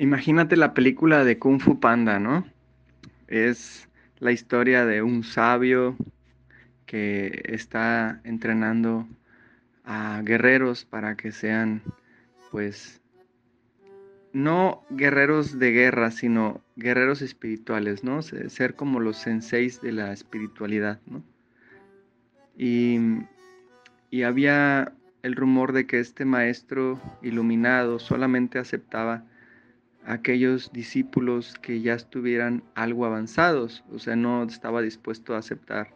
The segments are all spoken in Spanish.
Imagínate la película de Kung Fu Panda, ¿no? Es la historia de un sabio que está entrenando a guerreros para que sean, pues, no guerreros de guerra, sino guerreros espirituales, ¿no? Ser como los senseis de la espiritualidad, ¿no? Y, y había el rumor de que este maestro iluminado solamente aceptaba aquellos discípulos que ya estuvieran algo avanzados, o sea, no estaba dispuesto a aceptar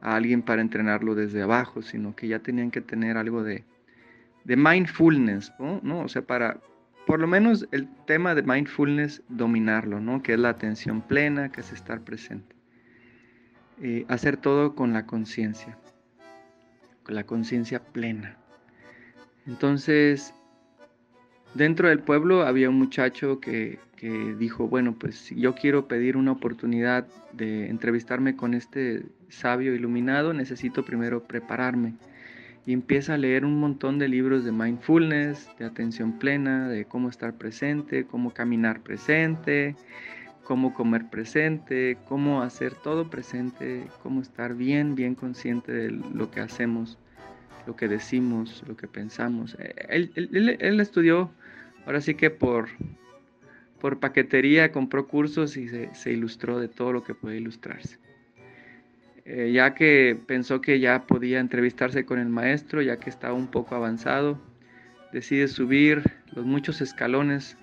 a alguien para entrenarlo desde abajo, sino que ya tenían que tener algo de, de mindfulness, ¿no? O sea, para, por lo menos el tema de mindfulness, dominarlo, ¿no? Que es la atención plena, que es estar presente. Eh, hacer todo con la conciencia, con la conciencia plena. Entonces, dentro del pueblo había un muchacho que, que, dijo, bueno, pues yo quiero pedir una oportunidad de entrevistarme con este sabio iluminado, necesito primero prepararme y empieza a leer un montón de libros de mindfulness, de atención plena, de cómo estar presente, cómo caminar presente, cómo comer presente, cómo hacer todo presente, cómo estar bien, bien consciente de lo que hacemos, lo que decimos, lo que pensamos. Él, él, estudió, ahora sí que por, por paquetería, compró cursos y se, se ilustró de todo lo que puede ilustrarse. Eh, ya que pensó que ya podía entrevistarse con el maestro, ya que estaba un poco avanzado, decide subir los muchos escalones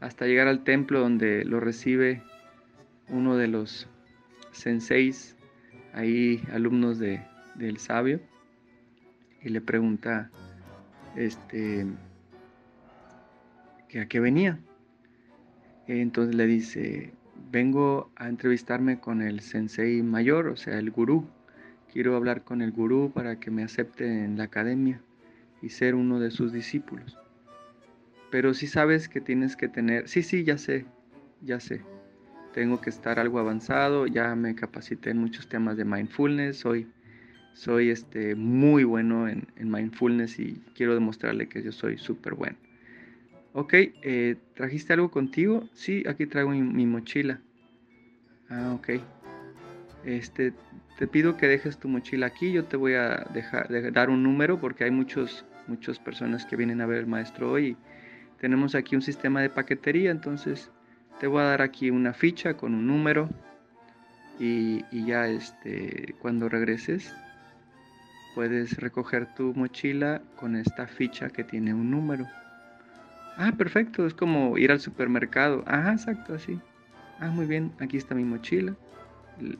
hasta llegar al templo donde lo recibe uno de los senseis, ahí alumnos de, del sabio, y le pregunta este, que a qué venía. Entonces le dice, vengo a entrevistarme con el sensei mayor, o sea, el gurú. Quiero hablar con el gurú para que me acepte en la academia y ser uno de sus discípulos. Pero si sabes que tienes que tener, sí, sí, ya sé, ya sé. Tengo que estar algo avanzado, ya me capacité en muchos temas de mindfulness, soy, soy este, muy bueno en, mindfulness y quiero demostrarle que yo soy súper bueno. Ok, eh, ¿trajiste algo contigo? Sí, aquí traigo mi, mochila. Ah, ok. Este, te pido que dejes tu mochila aquí. Yo te voy a dejar, dar un número porque hay muchos, muchas personas que vienen a ver al maestro hoy. Tenemos aquí un sistema de paquetería, entonces te voy a dar aquí una ficha con un número y, y ya este, cuando regreses puedes recoger tu mochila con esta ficha que tiene un número. Ah, perfecto, es como ir al supermercado. Ah, exacto, así. Ah, muy bien, aquí está mi mochila.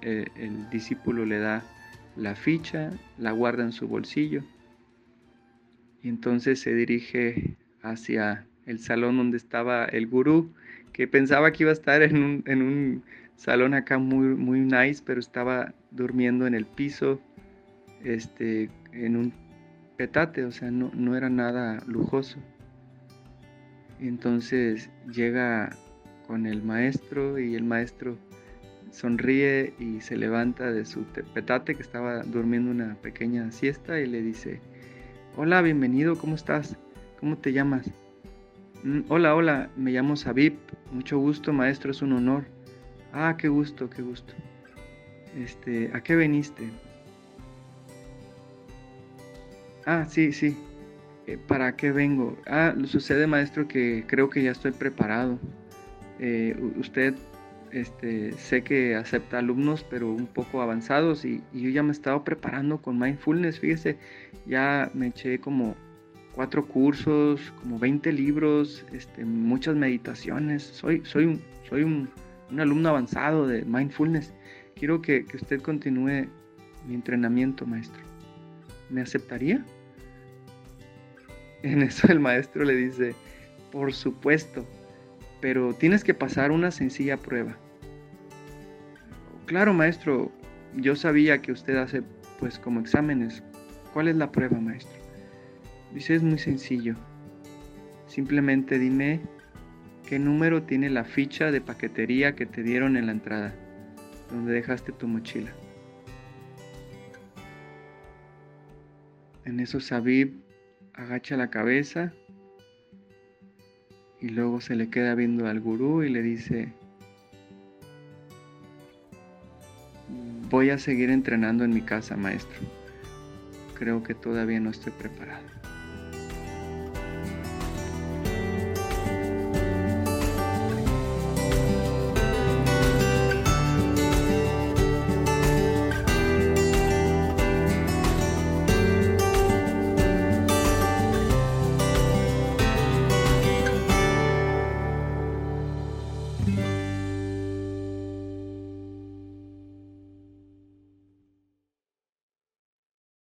El, discípulo le da la ficha, la guarda en su bolsillo y entonces se dirige hacia el salón donde estaba el gurú, que pensaba que iba a estar en un, en un salón acá muy, muy nice, pero estaba durmiendo en el piso, este, en un petate, o sea, no, no era nada lujoso. Entonces llega con el maestro y el maestro sonríe y se levanta de su petate que estaba durmiendo una pequeña siesta y le dice, hola, bienvenido, ¿cómo estás? ¿Cómo te llamas? Mm, hola, hola, me llamo Sabib, mucho gusto, maestro, es un honor. Ah, qué gusto, qué gusto. Este, ¿a qué veniste? Ah, sí, sí, eh, ¿Para qué vengo? Ah, sucede maestro que creo que ya estoy preparado. Eh, usted este, sé que acepta alumnos, pero un poco avanzados y, yo ya me he estado preparando con mindfulness. Fíjese, ya me eché como cuatro cursos, como 20 libros, este, muchas meditaciones. Soy, soy, un, soy un, alumno avanzado de mindfulness. Quiero que, que usted continúe mi entrenamiento, maestro. ¿Me aceptaría? En eso el maestro le dice, por supuesto, pero tienes que pasar una sencilla prueba. Claro, maestro, yo sabía que usted hace pues como exámenes. ¿Cuál es la prueba, maestro? Dice, es muy sencillo. Simplemente dime qué número tiene la ficha de paquetería que te dieron en la entrada, donde dejaste tu mochila. En eso Sabib agacha la cabeza Y luego se le queda viendo al gurú y le dice, voy a seguir entrenando en mi casa, maestro. Creo que todavía no estoy preparado.